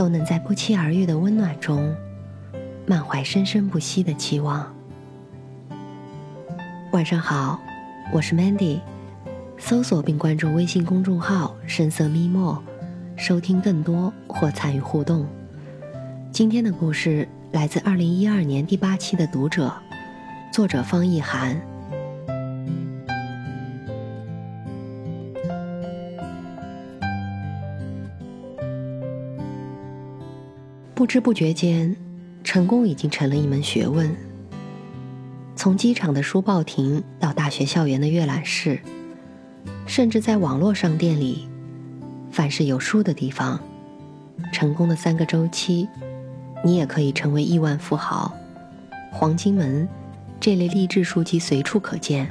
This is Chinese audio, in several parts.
都能在不期而遇的温暖中，满怀生生不息的期望。晚上好，我是 Mandy。搜索并关注微信公众号“深色咪墨”，收听更多或参与互动。今天的故事来自二零一二年第八期的《读者》，作者方逸涵。不知不觉间，成功已经成了一门学问。从机场的书报亭到大学校园的阅览室。甚至在网络商店里，凡是有书的地方，成功的三个周期，你也可以成为亿万富豪。黄金门这类励志书籍随处可见，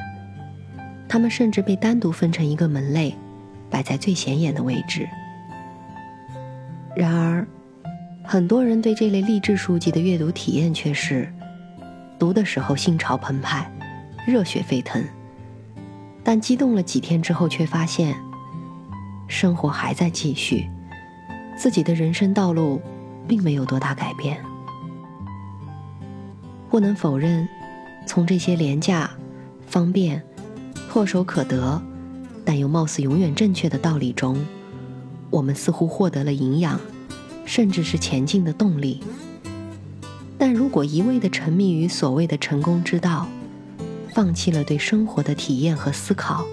他们甚至被单独分成一个门类，摆在最显眼的位置。然而，很多人对这类励志书籍的阅读体验却是：读的时候心潮澎湃，热血沸腾。但激动了几天之后，却发现生活还在继续，自己的人生道路并没有多大改变。不能否认，从这些廉价、方便、唾手可得，但又貌似永远正确的道理中，我们似乎获得了营养，甚至是前进的动力。但如果一味的沉迷于所谓的成功之道，放弃了对生活的体验和思考，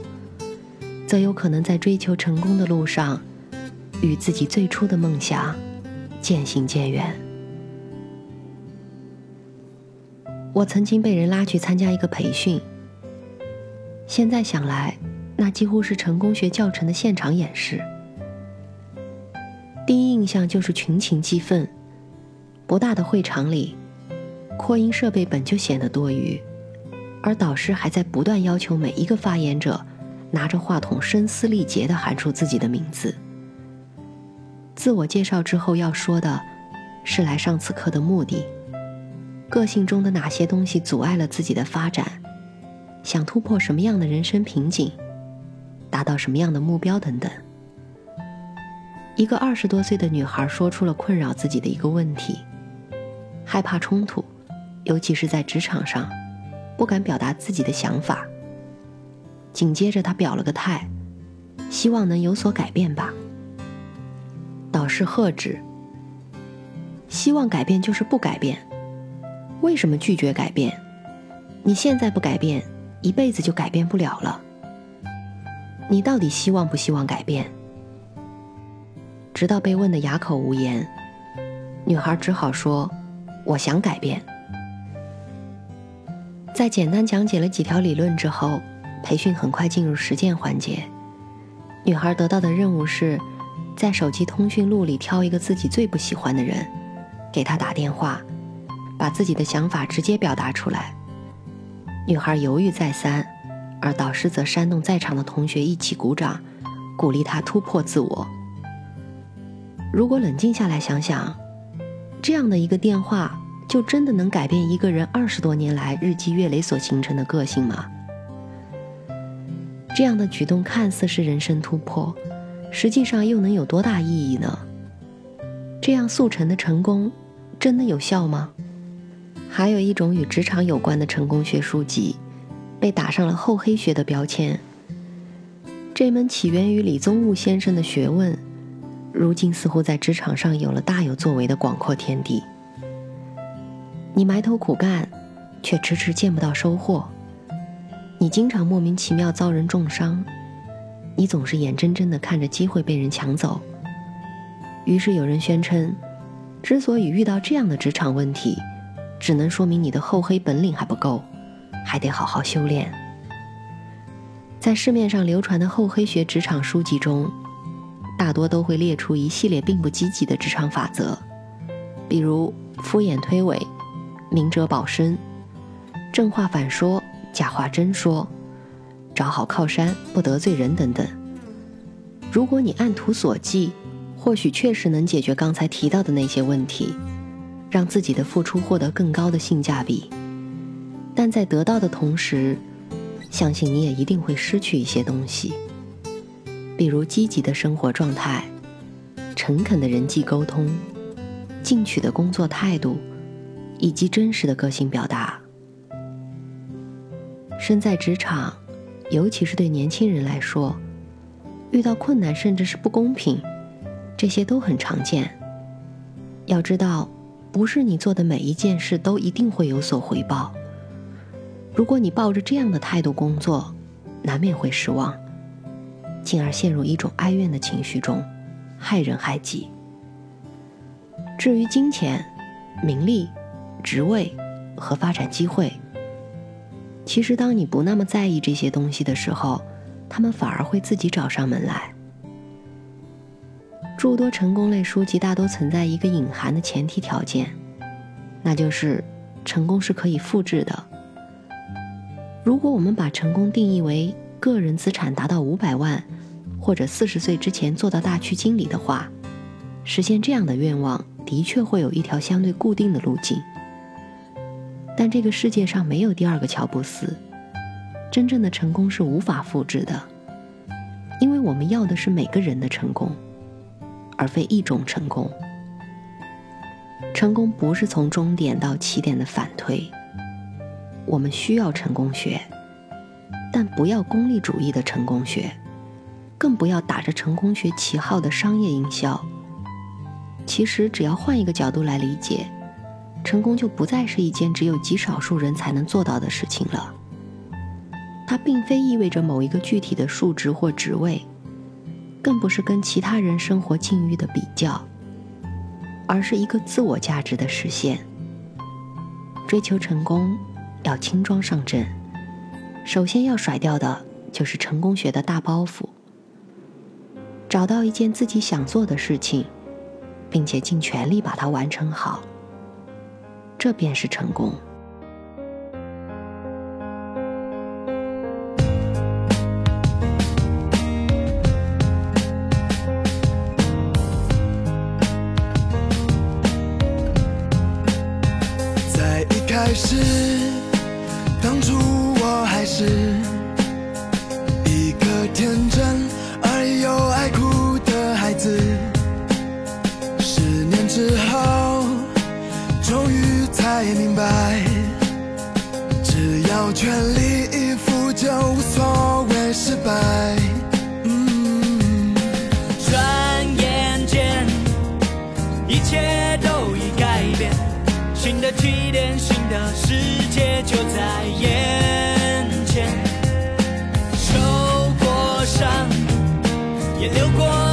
则有可能在追求成功的路上，与自己最初的梦想渐行渐远。我曾经被人拉去参加一个培训，现在想来，那几乎是成功学教程的现场演示。第一印象就是群情激愤，不大的会场里，扩音设备本就显得多余。而导师还在不断要求每一个发言者拿着话筒声嘶力竭地喊出自己的名字。自我介绍之后要说的，是来上此课的目的，个性中的哪些东西阻碍了自己的发展，想突破什么样的人生瓶颈，达到什么样的目标等等。一个二十多岁的女孩说出了困扰自己的一个问题：害怕冲突，尤其是在职场上。不敢表达自己的想法。紧接着，她表了个态，希望能有所改变吧。导师喝止：“希望改变就是不改变，为什么拒绝改变？你现在不改变，一辈子就改变不了了。你到底希望不希望改变？”直到被问得哑口无言，女孩只好说：“我想改变。”在简单讲解了几条理论之后，培训很快进入实践环节。女孩得到的任务是，在手机通讯录里挑一个自己最不喜欢的人，给他打电话，把自己的想法直接表达出来。女孩犹豫再三，而导师则煽动在场的同学一起鼓掌，鼓励她突破自我。如果冷静下来想想，这样的一个电话。就真的能改变一个人二十多年来日积月累所形成的个性吗？这样的举动看似是人生突破，实际上又能有多大意义呢？这样速成的成功，真的有效吗？还有一种与职场有关的成功学书籍，被打上了厚黑学的标签。这门起源于李宗吾先生的学问，如今似乎在职场上有了大有作为的广阔天地。你埋头苦干，却迟迟见不到收获；你经常莫名其妙遭人重伤；你总是眼睁睁地看着机会被人抢走。于是有人宣称，之所以遇到这样的职场问题，只能说明你的厚黑本领还不够，还得好好修炼。在市面上流传的厚黑学职场书籍中，大多都会列出一系列并不积极的职场法则，比如。敷衍推诿，明哲保身，正话反说，假话真说，找好靠山，不得罪人等等。如果你按图索骥，或许确实能解决刚才提到的那些问题，让自己的付出获得更高的性价比。但在得到的同时，相信你也一定会失去一些东西，比如积极的生活状态、诚恳的人际沟通、进取的工作态度，以及真实的个性表达。身在职场，尤其是对年轻人来说，遇到困难甚至是不公平，这些都很常见。要知道，不是你做的每一件事都一定会有所回报。如果你抱着这样的态度工作，难免会失望，进而陷入一种哀怨的情绪中，害人害己。至于金钱、名利、职位和发展机会，其实当你不那么在意这些东西的时候，他们反而会自己找上门来。诸多成功类书籍大多存在一个隐含的前提条件，那就是成功是可以复制的。如果我们把成功定义为个人资产达到五百万，或者四十岁之前做到大区经理的话，实现这样的愿望的确会有一条相对固定的路径。但这个世界上没有第二个乔布斯，真正的成功是无法复制的，因为我们要的是每个人的成功，而非一种成功。成功不是从终点到起点的反推。我们需要成功学，但不要功利主义的成功学，更不要打着成功学旗号的商业营销。其实，只要换一个角度来理解，成功就不再是一件只有极少数人才能做到的事情了。它并非意味着某一个具体的数值或职位，更不是跟其他人生活境遇的比较，而是一个自我价值的实现。追求成功。要轻装上阵，首先要甩掉的就是成功学的大包袱。找到一件自己想做的事情，并且尽全力把它完成好，这便是成功。在一开始。明白，只要全力以赴就无所谓失败。转眼间，一切都已改变，新的起点，新的世界就在眼前。受过伤，也。流过。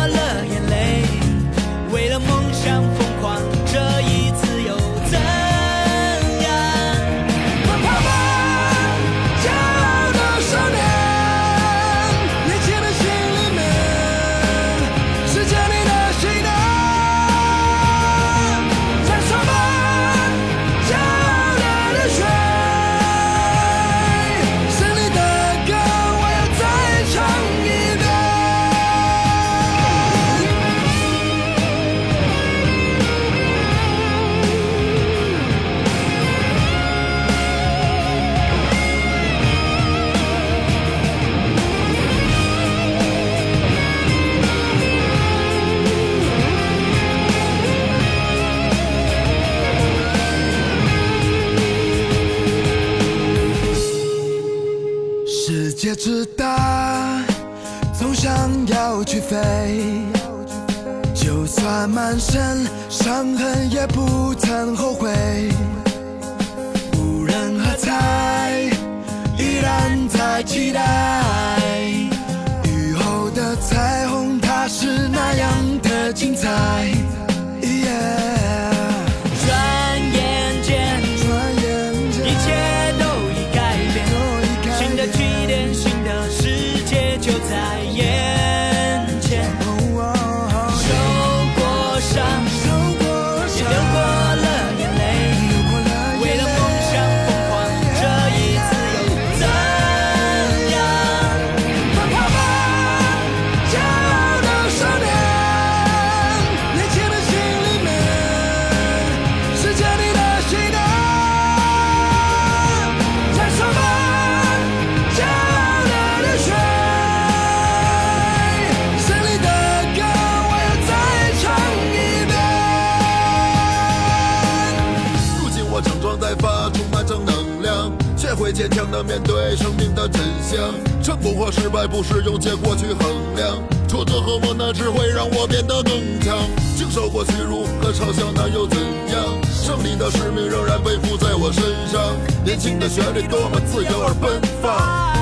成功或失败不是用结果去衡量，挫折和磨难只会让我变得更强。经受过屈辱和嘲笑，那又怎样？胜利的使命仍然背负在我身上。年轻的旋律多么自由而奔放，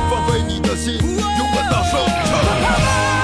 放飞你的心，勇敢大声唱。